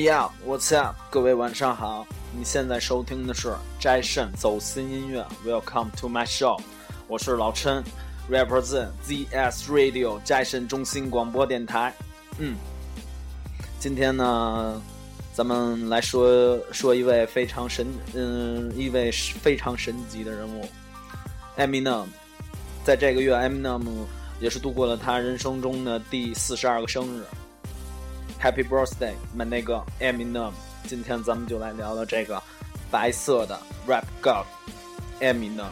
哎呀，What's up？各位晚上好，你现在收听的是斋肾走心音乐，Welcome to my show，我是老陈，represent ZS Radio 斋肾中心广播电台。嗯，今天呢，咱们来说说一位非常神，嗯，一位非常神级的人物，Eminem。在这个月，Eminem 也是度过了他人生中的第四十二个生日。Happy birthday, my 那个 Eminem！今天咱们就来聊聊这个白色的 Rap God Eminem。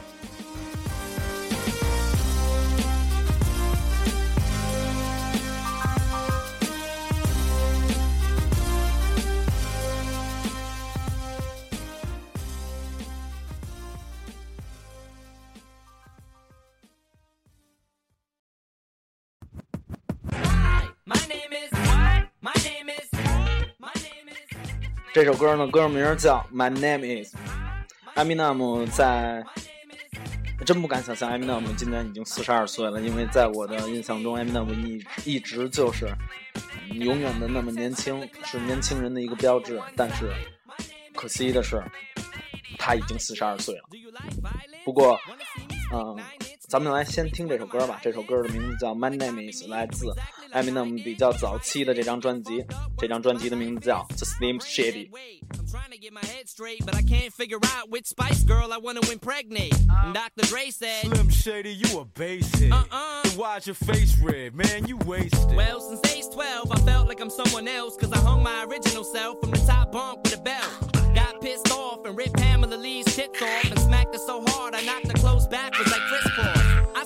这首歌呢，歌名叫《My Name Is》。Eminem 在，真不敢想象，Eminem 今年已经四十二岁了。因为在我的印象中，Eminem 一一直就是永远的那么年轻，是年轻人的一个标志。但是可惜的是，他已经四十二岁了。不过，嗯。咱们来先听这首歌吧。这首歌的名字叫《My Name Is》，来自 Eminem 比较早期的这张专辑。这张专辑的名字叫《The Slim Shady》。trying to get my head straight, but I can't figure out which Spice Girl I want to impregnate. Uh, Dr. Dre said, Slim Shady, you a basic. Uh-uh. Why's your face red, man? You wasted. Well, since age 12, I felt like I'm someone else, cause I hung my original self from the top bunk with a belt. Got pissed off and ripped Pamela Lee's tits off and smacked her so hard I knocked her clothes backwards like Kris Kross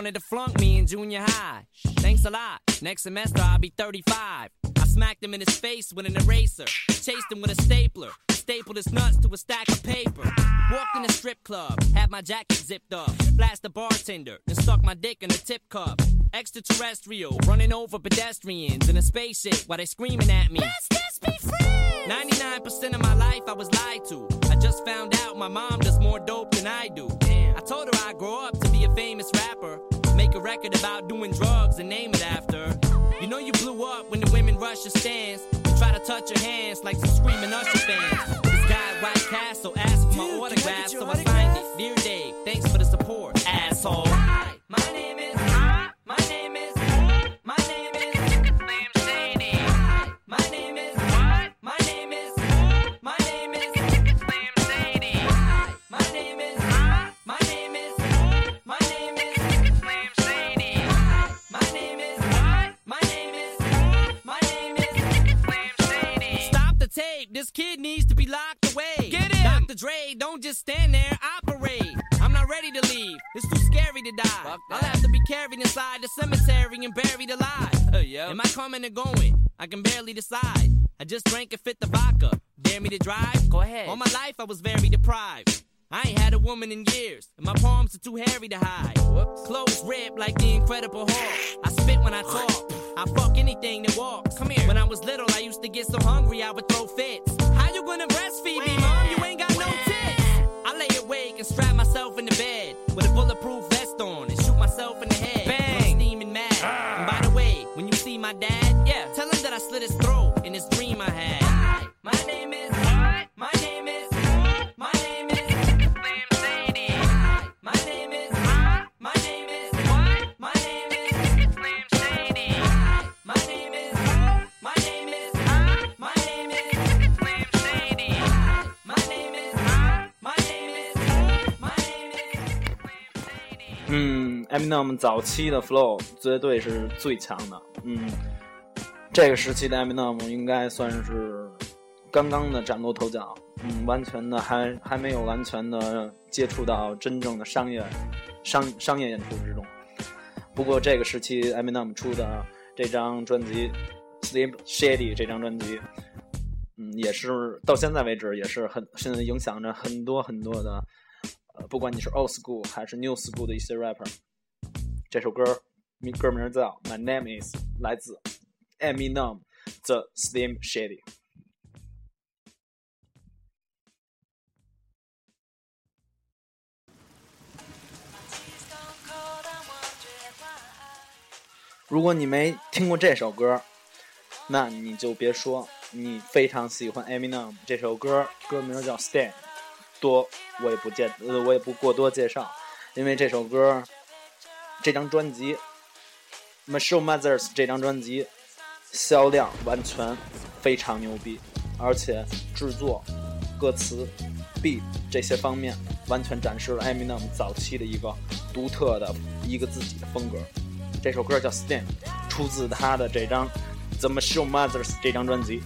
Wanted to flunk me in junior high. Thanks a lot. Next semester I'll be 35. I smacked him in his face with an eraser. Chased him with a stapler. Stapled his nuts to a stack of paper. Walked in a strip club. Had my jacket zipped up. Blast the bartender. and stuck my dick in a tip cup. Extraterrestrial. Running over pedestrians in a spaceship while they screaming at me. Let's just be friends. 99% of my life I was lied to. Just found out my mom does more dope than I do. I told her I'd grow up to be a famous rapper. Make a record about doing drugs and name it after. You know you blew up when the women rush your stands and try to touch your hands like some screaming Usher fans. This guy White Castle asked for my autograph, so I signed it. Dear Dave, thanks for the support, asshole. Carried inside the cemetery and buried alive. Uh, yeah. Am I coming or going? I can barely decide. I just drank and fit the vodka. Dare me to drive? Go ahead. All my life I was very deprived. I ain't had a woman in years, and my palms are too hairy to hide. Whoops. Clothes ripped like the Incredible Hulk. I spit when I talk. I fuck anything that walks. Come here. When I was little, I used to get so hungry I would throw fits. How you gonna breastfeed me, mom? You ain't got no tits. I lay awake and strap myself in the bed by the way, when you see my dad, yeah, tell 那么早期的 flow 绝对是最强的，嗯，这个时期的 Eminem 应该算是刚刚的崭露头角，嗯，完全的还还没有完全的接触到真正的商业商商业演出之中。不过这个时期 Eminem 出的。这张专辑，Slim Shady 这张专辑，嗯，也是到现在为止也是很现在影响着很多很多的，不管你是 Old School 还是 New School 的一些 rapper。这首歌名歌名叫《My Name Is》，来自 Eminem 的 Slim Shady。如果你没听过这首歌，那你就别说你非常喜欢 Eminem 这首歌，歌名叫 Stand，多我也不介，呃，我也不过多介绍，因为这首歌，这张专辑，Michelle Mothers 这张专辑销量完全非常牛逼，而且制作、歌词、beat 这些方面完全展示了 Eminem 早期的一个独特的一个自己的风格。这首歌叫《Stand》，出自他的这张《The Machine Mothers》这张专辑。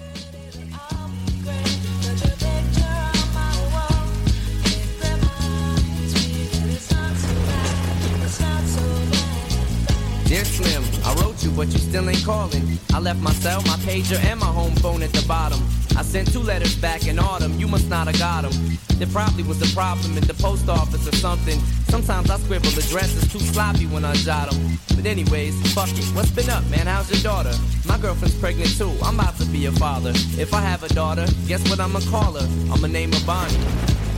But you still ain't calling. I left my cell, my pager, and my home phone at the bottom. I sent two letters back in autumn, you must not have got them. There probably was a problem at the post office or something. Sometimes I scribble addresses too sloppy when I jot them. But anyways, fuck it. What's been up, man? How's your daughter? My girlfriend's pregnant too. I'm about to be a father. If I have a daughter, guess what I'ma call her? I'ma name her Bonnie.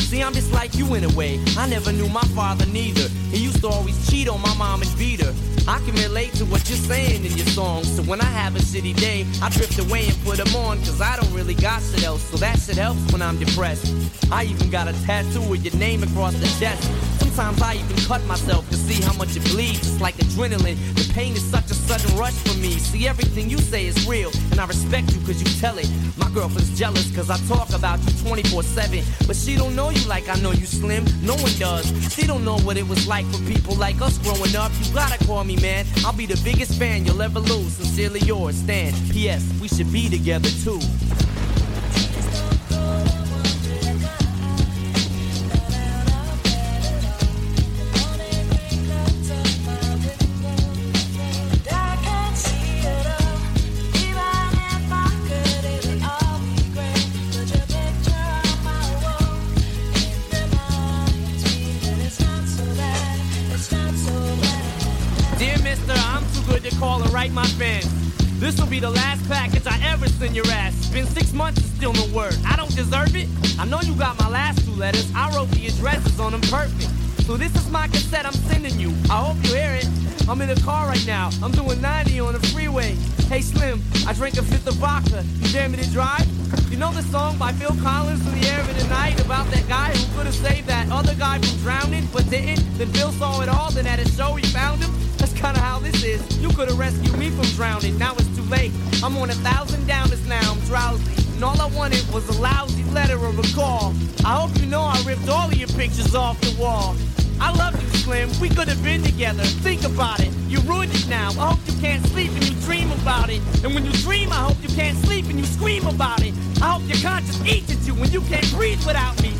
See, I'm just like you in a way. I never knew my father neither. He used to always cheat on my mom and beat her. I can relate to what you're saying in your songs. So when I have a shitty day, I drift away and put them on. Cause I don't really got shit else. So that shit helps when I'm depressed. I even got a tattoo with your name across the chest. Sometimes I even cut myself to see how much it bleeds. It's like adrenaline. The pain is such a sudden rush for me. See, everything you say is real, and I respect you cause you tell it. My girlfriend's jealous cause I talk about you 24 7. But she don't know you like I know you slim. No one does. She don't know what it was like for people like us growing up. You gotta call me, man. I'll be the biggest fan you'll ever lose. Sincerely yours, Stan. P.S. We should be together too. Package I ever send your ass. Been six months and still no word. I don't deserve it. I know you got my last two letters. I wrote the addresses on them perfect. So this is my cassette I'm sending you. I hope you hear it. I'm in the car right now. I'm doing 90 on the freeway. Hey Slim, I drank a fifth of vodka. You dare me to drive? You know the song by Phil Collins in the air of the night about that guy who could have saved that other guy from drowning but didn't? Then Phil saw it all, then at a show he found him. That's kinda how this is. You could have rescued me from drowning. Now it's late. I'm on a thousand downers now. I'm drowsy. And all I wanted was a lousy letter or a call. I hope you know I ripped all of your pictures off the wall. I love you, Slim. We could have been together. Think about it. You ruined it now. I hope you can't sleep and you dream about it. And when you dream, I hope you can't sleep and you scream about it. I hope your conscience eats at you when you can't breathe without me.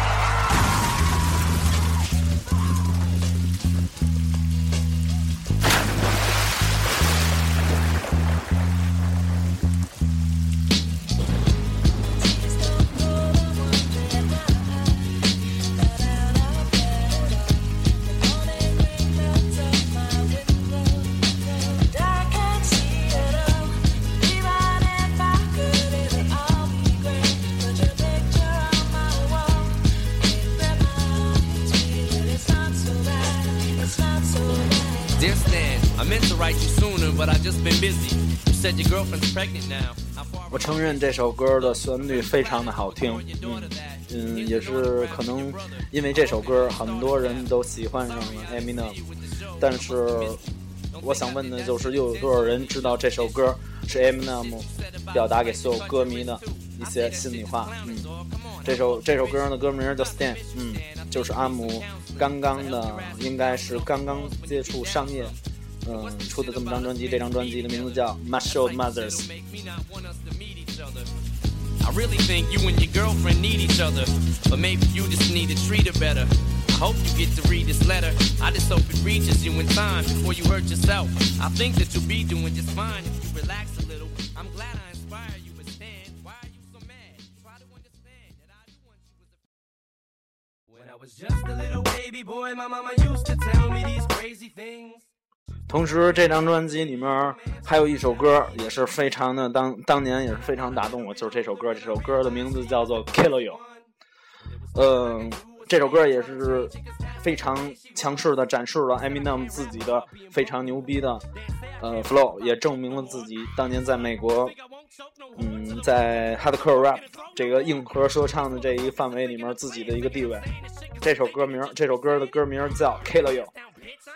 这首歌的旋律非常的好听，嗯嗯，也是可能因为这首歌，很多人都喜欢上了 Eminem。但是我想问的就是，又有多少人知道这首歌是 Eminem 表达给所有歌迷的一些心里话？嗯，这首这首歌的歌名叫 Stand，嗯，就是阿姆刚刚的，应该是刚刚接触商业。嗯，出的这么张专辑，这张专辑的名字叫《My Show Mathers》。I really think you and your girlfriend need each other, but maybe you just need to treat her better. I hope you get to read this letter. I just hope it reaches you in time before you hurt yourself. I think that you'll be doing just fine if you relax a little. I'm glad I inspire you, but Stan, why are you so mad? Try to understand that I do want you a. When I was just a little baby boy, my mama used to tell me these crazy things. 同时，这张专辑里面还有一首歌，也是非常的当当年也是非常打动我，就是这首歌。这首歌的名字叫做《Kill You》。嗯，这首歌也是非常强势的展示了 Eminem 自己的非常牛逼的呃 flow，也证明了自己当年在美国，嗯，在 Hardcore Rap 这个硬核说唱的这一范围里面自己的一个地位。这首歌名，这首歌的歌名叫《Kill You》，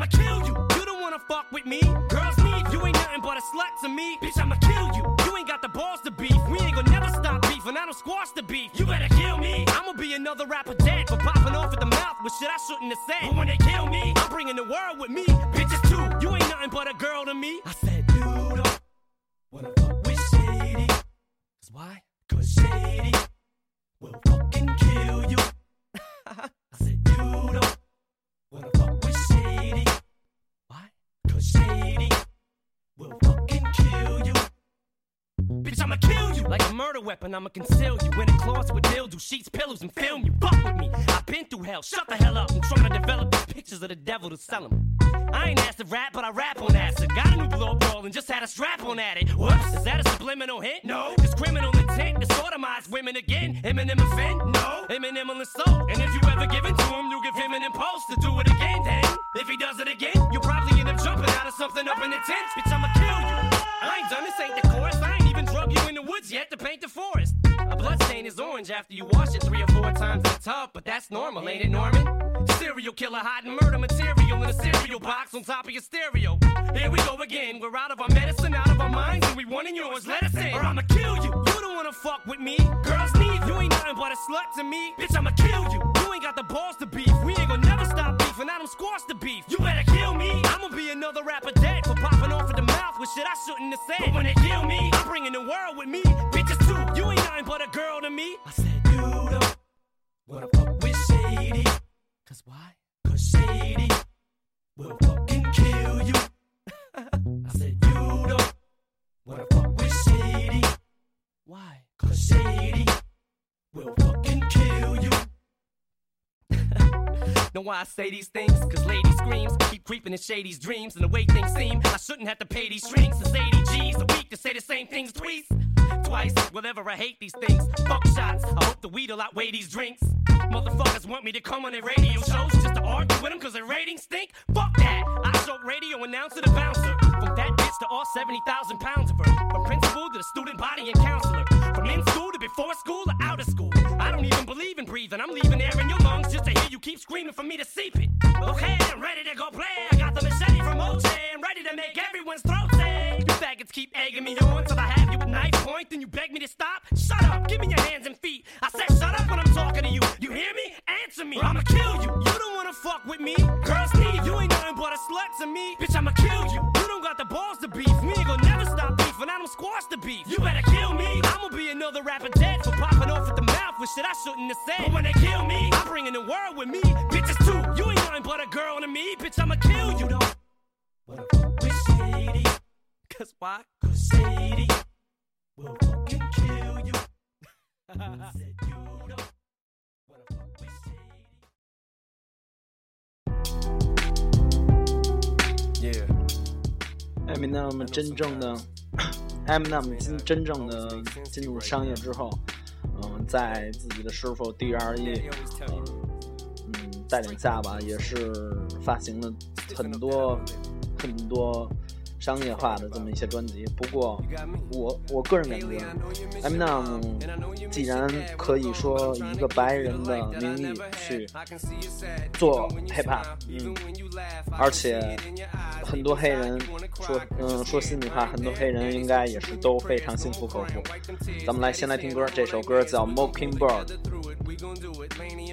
I'ma kill you. You don't wanna fuck with me. Girls need you ain't nothing but a slut to me. Bitch, I'ma kill you. You ain't got the balls to beef. We ain't gonna never stop beefing. I don't squash the beef. You better kill me. I'ma be another rapper dead for popping off at the mouth with shit I shouldn't have said. But when they kill me, I'm bringing the world with me. Bitches too. You ain't nothing but a girl to me. I said, you don't uh, wanna fuck with Shady. Cause why? Cause Shady Shady will fucking kill you. Bitch, I'ma kill you like a murder weapon. I'ma conceal you in a closet with mildew, sheets, pillows, and film you. Fuck with me. I've been through hell. Shut the hell up. I'm trying to develop these pictures of the devil to sell them. I ain't asked to rap, but I rap on acid. Got a new blow roll and just had a strap on at it. Whoops, is that a subliminal hint? No. This criminal intent to sodomize women again. Eminem offend? No. Eminem will insult. And if you ever give it to him, you give him an impulse to do it again. Then, if he does it again, you'll probably something up in the tent. Bitch, I'ma kill you. I ain't done this, ain't the chorus. I ain't even drug you in the woods yet to paint the forest. A blood stain is orange after you wash it three or four times in the tub, but that's normal, ain't it, Norman? Serial killer hiding murder material in a cereal box on top of your stereo. Here we go again. We're out of our medicine, out of our minds, and we wanting yours. Let us in, or I'ma kill you. You don't wanna fuck with me. Girls need you ain't nothing but a slut to me. Bitch, I'ma kill you. You ain't got the balls to beef. We ain't gonna never stop beefing. I don't squash the beef. You better kill me. Another rapper dead for popping off at the mouth with shit I shouldn't have said. But when they kill me, I'm bringing the world with me. Bitches too. You ain't nothing but a girl to me. I said, you don't uh, wanna fuck with Shady. Cause why? Cause Shady will fucking kill you. I said, you don't uh, wanna fuck with Shady. Why? Cause Shady will fucking kill you. Know why I say these things? Cause lady screams keep creeping in Shady's dreams. And the way things seem, I shouldn't have to pay these strings. It's 80 G's a week to say the same things twice. twice. Whatever, I hate these things. Fuck shots. I hope the weed will outweigh these drinks. Motherfuckers want me to come on their radio shows just to argue with them cause their ratings stink? Fuck that! I show radio announcer to bouncer. From that bitch to all 70,000 pounds of her. From principal to the student body and counselor. From in school to before school or out of school. I don't even believe in breathing. I'm leaving air in keep screaming for me to seep it. Okay, I'm ready to go play. I got the machete from. I'm ready to make everyone's throat say. You faggots keep egging me on till I have you at knife point. Then you beg me to stop. Shut up, give me your hands and feet. I said shut up when I'm talking to you. You hear me? Answer me. Or I'ma kill you. You don't wanna fuck with me. Girls need you ain't nothing but a slut to me. Bitch, I'ma kill you. You don't got the balls to beef. Me ain't gonna never stop beef, and I don't squash the beef. You better kill me. I'ma be another rapper dead for popping off at the mouth with shit I shouldn't have said. But when they kill me, I'm bringing the world with me. Bitches too. You ain't nothing but a girl to me. Bitch, I'ma kill you. Don't wanna fuck with Shady. Cause why? Cause Shady will fucking kill you. Said you don't wanna fuck with Shady. Yeah. 艾米纳姆真正的艾米纳姆真真正的进入商业之后， 嗯，在自己的师傅 D.R.E. 嗯带领下吧，也是发行了很多很多商业化的这么一些专辑。不过我我个人感觉，艾米纳姆既然可以说以一个白人的名义去做 hip hop，嗯，而且很多黑人说，嗯，说心里话，很多黑人应该也是都非常心服口服。咱们来先来听歌，这首歌叫《Mockingbird》。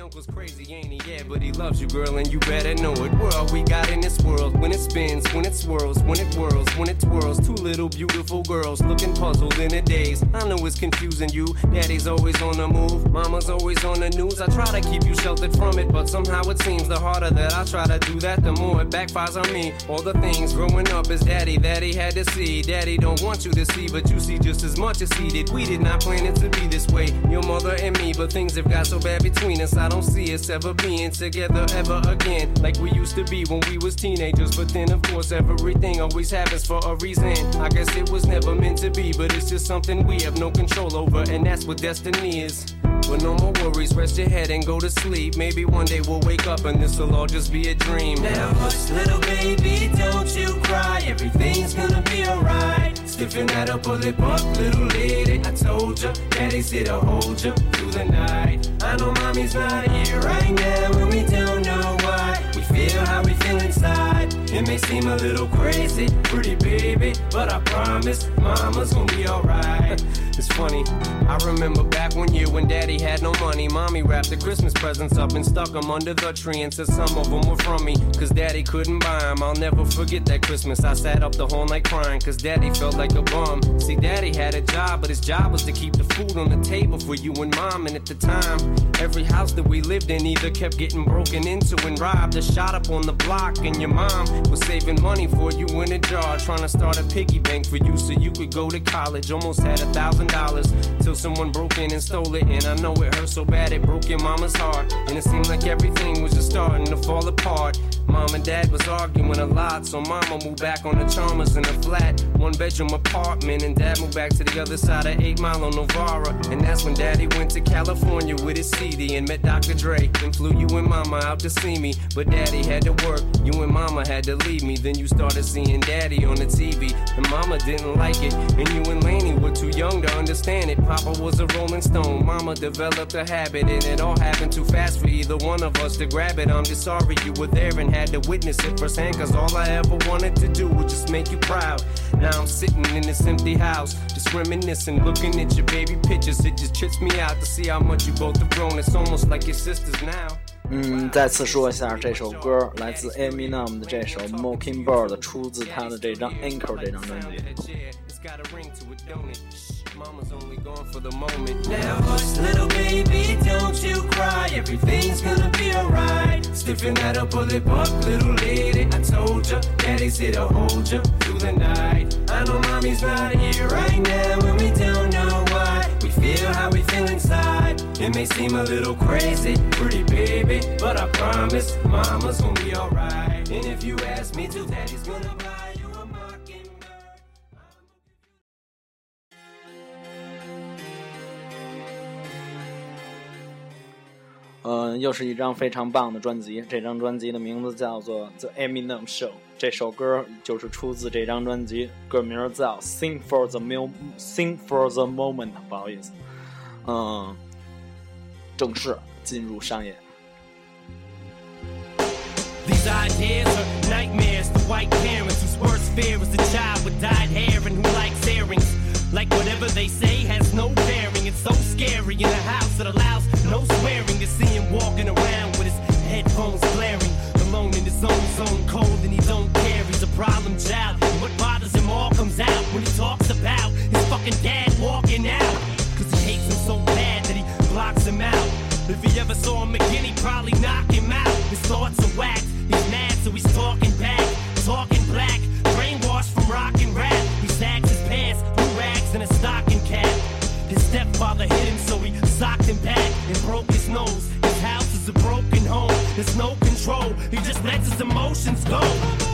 Uncle's crazy, ain't he? Yeah, but he loves you, girl, and you better know it. World we got in this world. When it spins, when it swirls, when it whirls, when it twirls. Two little beautiful girls looking puzzled in a daze. I know it's confusing you. Daddy's always on the move. Mama's always on the news. I try to keep you sheltered from it, but somehow it seems the harder that I try to do that, the more it backfires on me. All the things growing up is daddy that he had to see. Daddy don't want you to see, but you see just as much as he did. We did not plan it to be this way, your mother and me, but things have got so bad between us. I don't see us ever being together ever again, like we used to be when we was teenagers. But then, of course, everything always happens for a reason. I guess it was never meant to be, but it's just something we have no control over, and that's what destiny is. But no more worries, rest your head and go to sleep. Maybe one day we'll wake up and this'll all just be a dream. Now hush, little baby, don't you cry. Everything's gonna be alright. Stiffen that up, pull up, little lady. I told ya, daddy's here to hold ya through the night. I know mommy's not here right now, and we don't know why. We feel how we feel inside. It may seem a little crazy, pretty baby, but I promise mama's gonna be alright. It's funny, I remember back one year when daddy had no money. Mommy wrapped the Christmas presents up and stuck them under the tree and said some of them were from me. Cause daddy couldn't buy them. I'll never forget that Christmas. I sat up the whole night crying cause daddy felt like a bum. See, daddy had a job, but his job was to keep the food on the table for you and mom. And at the time, every house that we lived in either kept getting broken into and robbed or shot up on the block. And your mom was saving money for you in a jar, trying to start a piggy bank for you so you could go to college. Almost had a thousand dollars till someone broke in and stole it. And I know it hurt so bad it broke your mama's heart. And it seemed like everything was just starting to fall apart. Mom and dad was arguing a lot, so mama moved back on the Chalmers in the flat, one bedroom apartment. And dad moved back to the other side of 8 Mile on Novara. And that's when daddy went to California with his CD and met Dr. Dre. Then flew you and mama out to see me. But daddy had to work, you and mama had to leave me. Then you started seeing daddy on the TV. And mama didn't like it. And you and Lainie were too young to understand it. Papa was a rolling stone, mama developed a habit. And it all happened too fast for either one of us to grab it. I'm just sorry you were there and had to witness it firsthand. Cause all I ever wanted to do was just make you proud. Now around, sitting in this empty house, just reminiscing, looking at your baby pictures. It just trips me out to see how much you both have grown. It's almost like your sisters now. 嗯，再次说一下，这首歌来自 Eminem 的这首《Mockingbird》，出自他的这张《Encore》这张专辑。Got a ring to it, don't it? Mama's only gone for the moment. Now hush, little baby, don't you cry. Everything's gonna be alright. Stiffen that up, pull it up, little lady. I told ya, daddy's here to hold ya through the night. I know mommy's not here right now, and we don't know why. We feel how we feel inside. It may seem a little crazy, pretty baby, but I promise mama's gonna be alright. And if you ask me to, daddy's gonna buy 呃，又是一张非常棒的专辑。这张专辑的名字叫做《The Eminem Show》，这首歌就是出自这张专辑，歌名叫《Sing for the Mo Sing for the Moment》。不好意思，嗯，正式进入上演。 These ideas are nightmares to white parents whose worst fear is a child with dyed hair and who likes earrings. Like whatever they say has no bearing. It's so scary in a house that allows no swearing to see him walking around with his headphones blaring. Alone in his own zone, cold and he don't care. He's a problem child. And what bothers him all comes out when he talks about his fucking dad walking out. Cause he hates him so bad that he blocks him out. If he ever saw him again, he'd probably knock him out. His thoughts are whacked. He's mad, so he's talking talking stepfather hit him, so he socked him back and broke his nose. His house is a broken home. There's no control. He just lets his emotions go.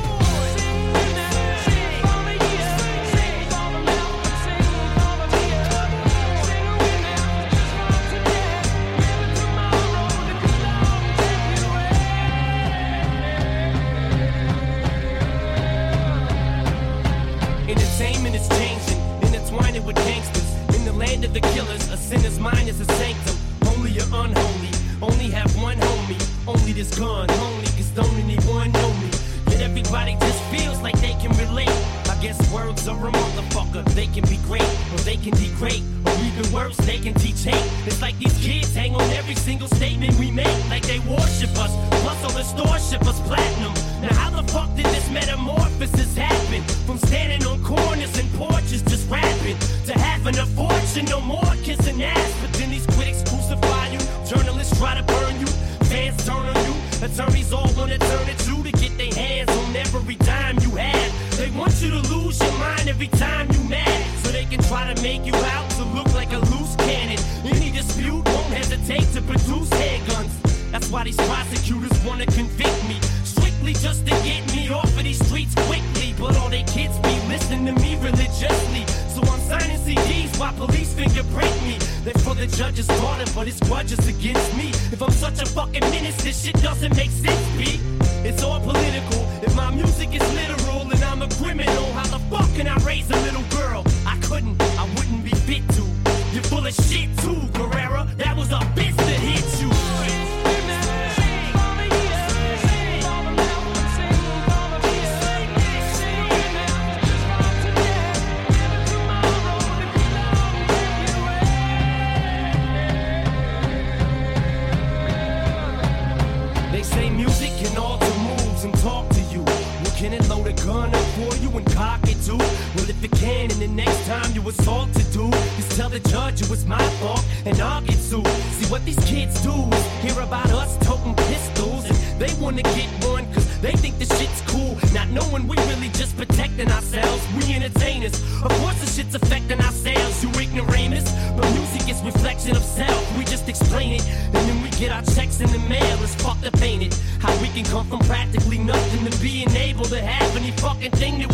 This shit doesn't make sense, entertainers. Of course the shit's affecting our sales, you ignoramus. But music is reflection of self. We just explain it. And then we get our checks in the mail. It's fucked up, ain't it? How we can come from practically nothing to being able to have any fucking thing that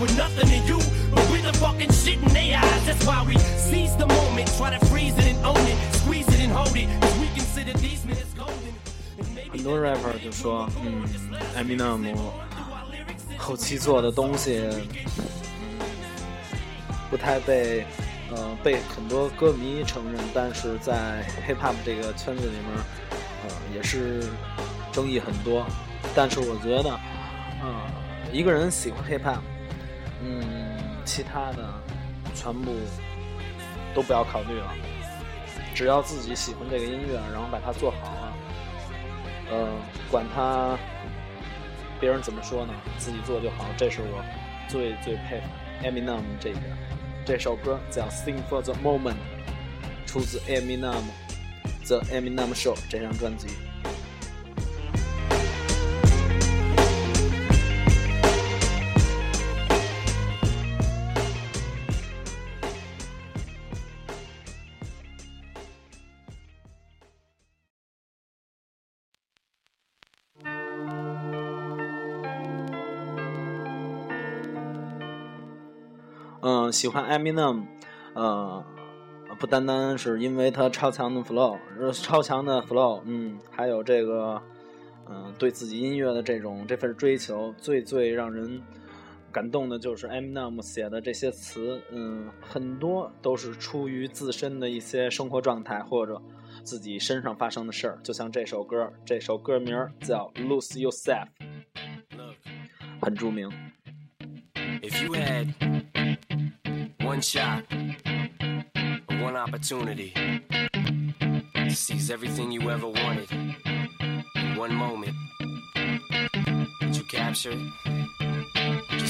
with nothing to you, but with the fucking shit in their eyes. That's why we seize the moment, try to freeze it and own it, squeeze it and hold it. Cause we consider these minutes golden. 很多 rapper 就说，嗯，Eminem 后期做的东西，嗯，不太被，呃，被很多歌迷承认，但是在 hip hop 这个圈子里面，呃，也是争议很多。但是我觉得，呃，一个人喜欢 hip hop，嗯，其他的全部都不要考虑了，只要自己喜欢这个音乐，然后把它做好了。呃，管他别人怎么说呢，自己做就好，这是我最最佩服 Eminem 这个。这首歌叫《Sing for the Moment》，出自 Eminem The Eminem Show 这张专辑。喜欢 Eminem，呃，不单单是因为他超强的 flow，超强的 flow，嗯，还有这个，嗯，对自己音乐的这种这份追求，最最让人。感动的就是 Eminem 写的这些词，嗯，很多都是出于自身的一些生活状态或者自己身上发生的事儿。就像这首歌，这首歌名叫《Lose Yourself》，很著名。If you had one shot, one opportunity seize everything you ever wanted, in one moment, did you capture it?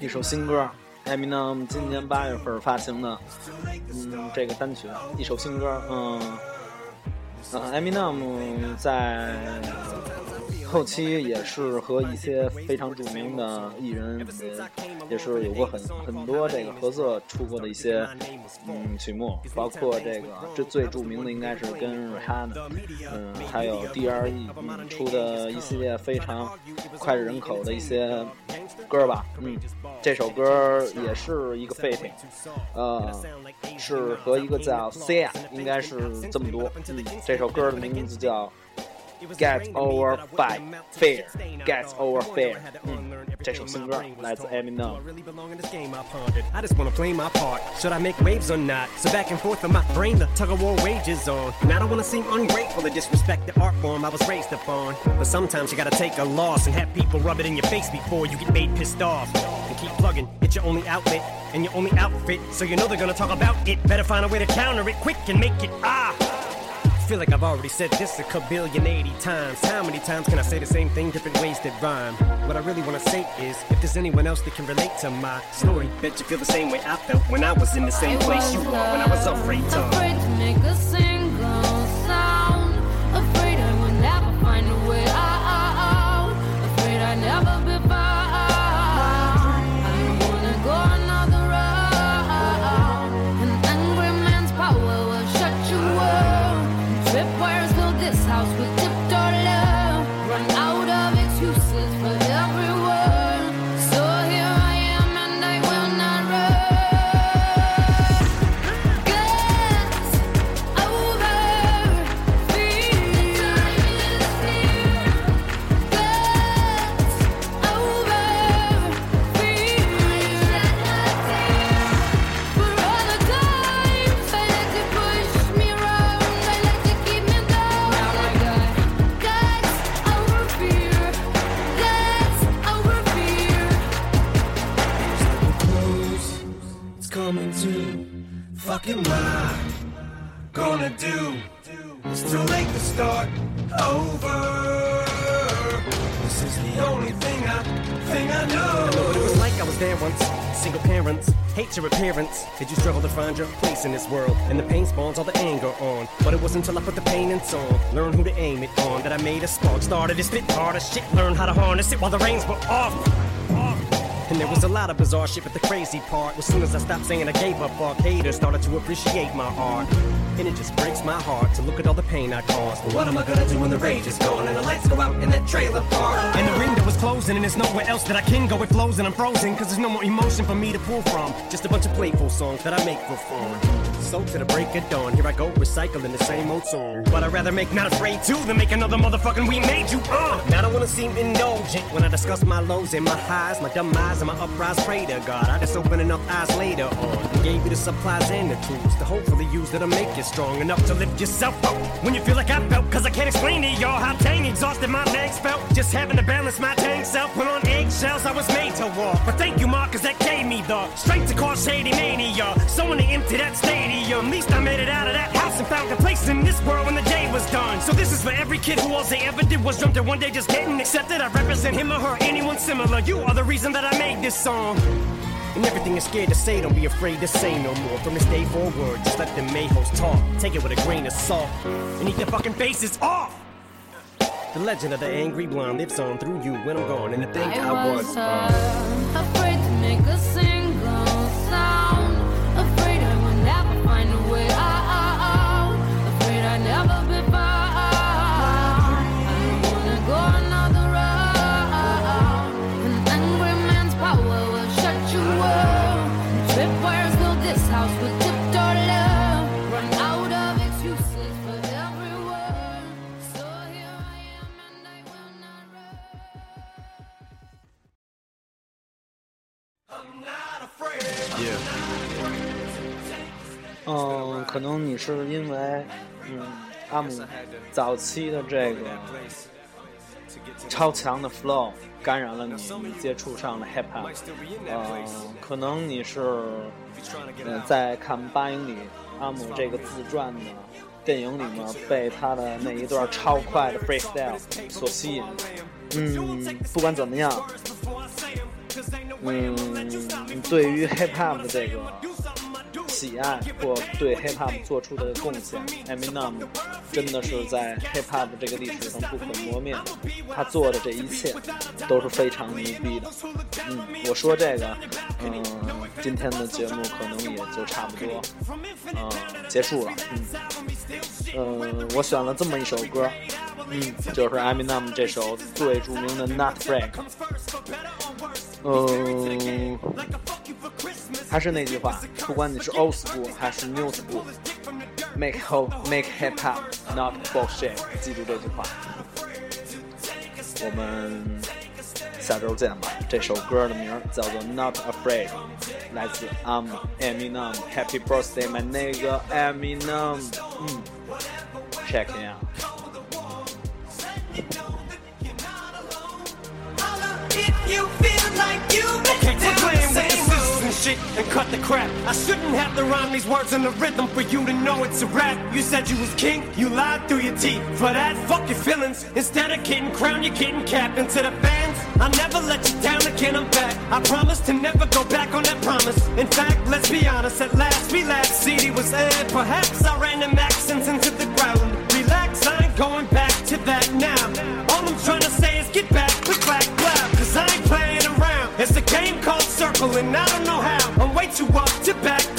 一首新歌，Eminem 今年八月份发行的，嗯，这个单曲，一首新歌，嗯，呃，Eminem 在后期也是和一些非常著名的艺人，也是有过很很多这个合作出过的一些嗯曲目，包括这个这最著名的应该是跟 Rihanna，嗯，还有 D.R.E 嗯出的一系列非常脍炙人口的一些歌吧，嗯，这首歌也是一个 fitting，呃，是和一个叫 Sia 应该是这么多，嗯，这首歌的名字叫。That's over fight. Fair. That's over fair. Texas syndrome. Let's Eminem. I I just wanna play my part. Should I make waves or not? So back and forth in my brain, the tug of war wages on. And I don't wanna seem ungrateful or disrespect the art form I was raised upon. But sometimes you gotta take a loss and have people rub it in your face before you get made pissed off. And keep plugging. It's your only outlet and your only outfit. So you know they're gonna talk about it. Better find a way to counter it quick and make it ah feel like I've already said this a kabillion 80 times. How many times can I say the same thing, different ways that rhyme? What I really wanna say is, if there's anyone else that can relate to my story, bet you feel the same way I felt when I was in the same place you are when I was afraid to. Afraid to make a single sound. Afraid I would never find a way out. Afraid I'd never Started to spit harder shit, learn how to harness it while the reins were off. And there was a lot of bizarre shit, but the crazy part was soon as I stopped saying I gave up, fuck haters started to appreciate my art. And it just breaks my heart to look at all the pain I caused. But what am I gonna do when the rage is gone and the lights go out in that trailer park? And the window is closing and there's nowhere else that I can go. It flows and I'm frozen cause there's no more emotion for me to pull from. Just a bunch of playful songs that I make for fun. So to the break of dawn, here I go recycling the same old song. But I'd rather make Not Afraid to than make another motherfucking We Made You uh. Now I don't wanna seem indulgent when I discuss my lows and my highs, my eyes and my uprise. Pray to God, I just open enough eyes later on gave you the supplies and the tools to hopefully use that'll make you strong enough to lift yourself up when you feel like I felt. Cause I can't explain to y'all how dang exhausted my legs felt. Just having to balance my tank self. Put on eggshells, I was made to walk. But thank you, Mark, cause that gave me the strength to cause shady mania. So when they empty that stadium, at least I made it out of that house and found a place in this world when the day was done. So this is for every kid who all they ever did was dreamt that one day just getting accepted. I represent him or her, anyone similar. You are the reason that I made this song. And everything you're scared to say, don't be afraid to say no more. From this day forward, just let the mayhoes talk. Take it with a grain of salt and eat their fucking faces off. The legend of the angry blonde lives on through you when I'm gone, and to think I, I was. was uh, uh, afraid to make a single 嗯，可能你是因为，嗯，阿姆早期的这个超强的 flow 感染了你，接触上了 hip hop。呃，可能你是，呃，在看八英里阿姆这个自传的电影里面被他的那一段超快的 freestyle 所吸引。嗯，不管怎么样，嗯，对于 hip hop 这个喜爱或对 hip hop 做出的贡献，Eminem 真的是在 hip hop 这个历史上不可磨灭。他做的这一切都是非常牛逼的。嗯，我说这个，嗯、今天的节目可能也就差不多，嗯、结束了。嗯，嗯，我选了这么一首歌，嗯，就是 Eminem 这首最著名的《Not Break》。嗯，还是那句话，不管你是 old school 还是 new school，make ho make hip hop not bullshit，记住这句话。我们下周见吧。这首歌的名叫做 Not Afraid，来自 阿姆 Eminem。Happy birthday my nigga Eminem。嗯，check it out。you feel like you Okay, quit playing with the sisters and shit. and cut the crap. I shouldn't have to rhyme these words in the rhythm for you to know it's a rap. You said you was king, you lied through your teeth. For that, fuck your feelings. Instead of getting crowned, you're getting capped. And to the fans, I'll never let you down again, I'm back. I promise to never go back on that promise. In fact, let's be honest, at last Relapse. CD was aired. Perhaps I ran them accents too up to back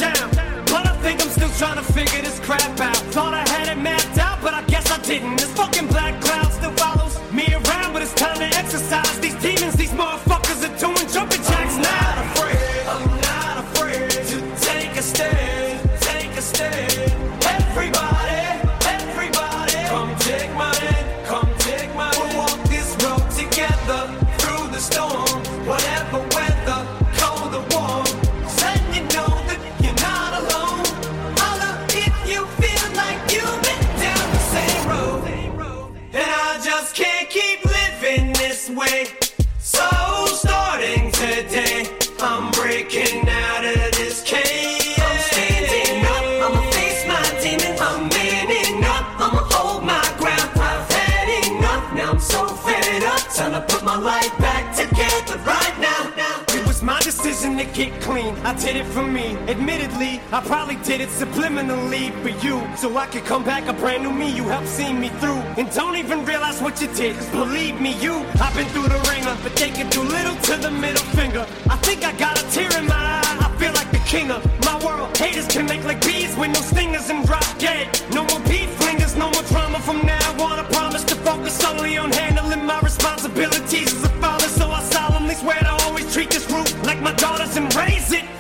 to get clean. I did it for me. Admittedly, I probably did it subliminally for you. So I could come back a brand new me. You helped see me through. And don't even realize what you did. Cause believe me, you, I've been through the wringer. But they can do little to the middle finger. I think I got a tear in my eye. I feel like the king of my world. Haters can make like bees with no stingers and drop dead. No more beef flingers, no more drama from now on. I promise to focus solely on handling my responsibilities daughters and raise it.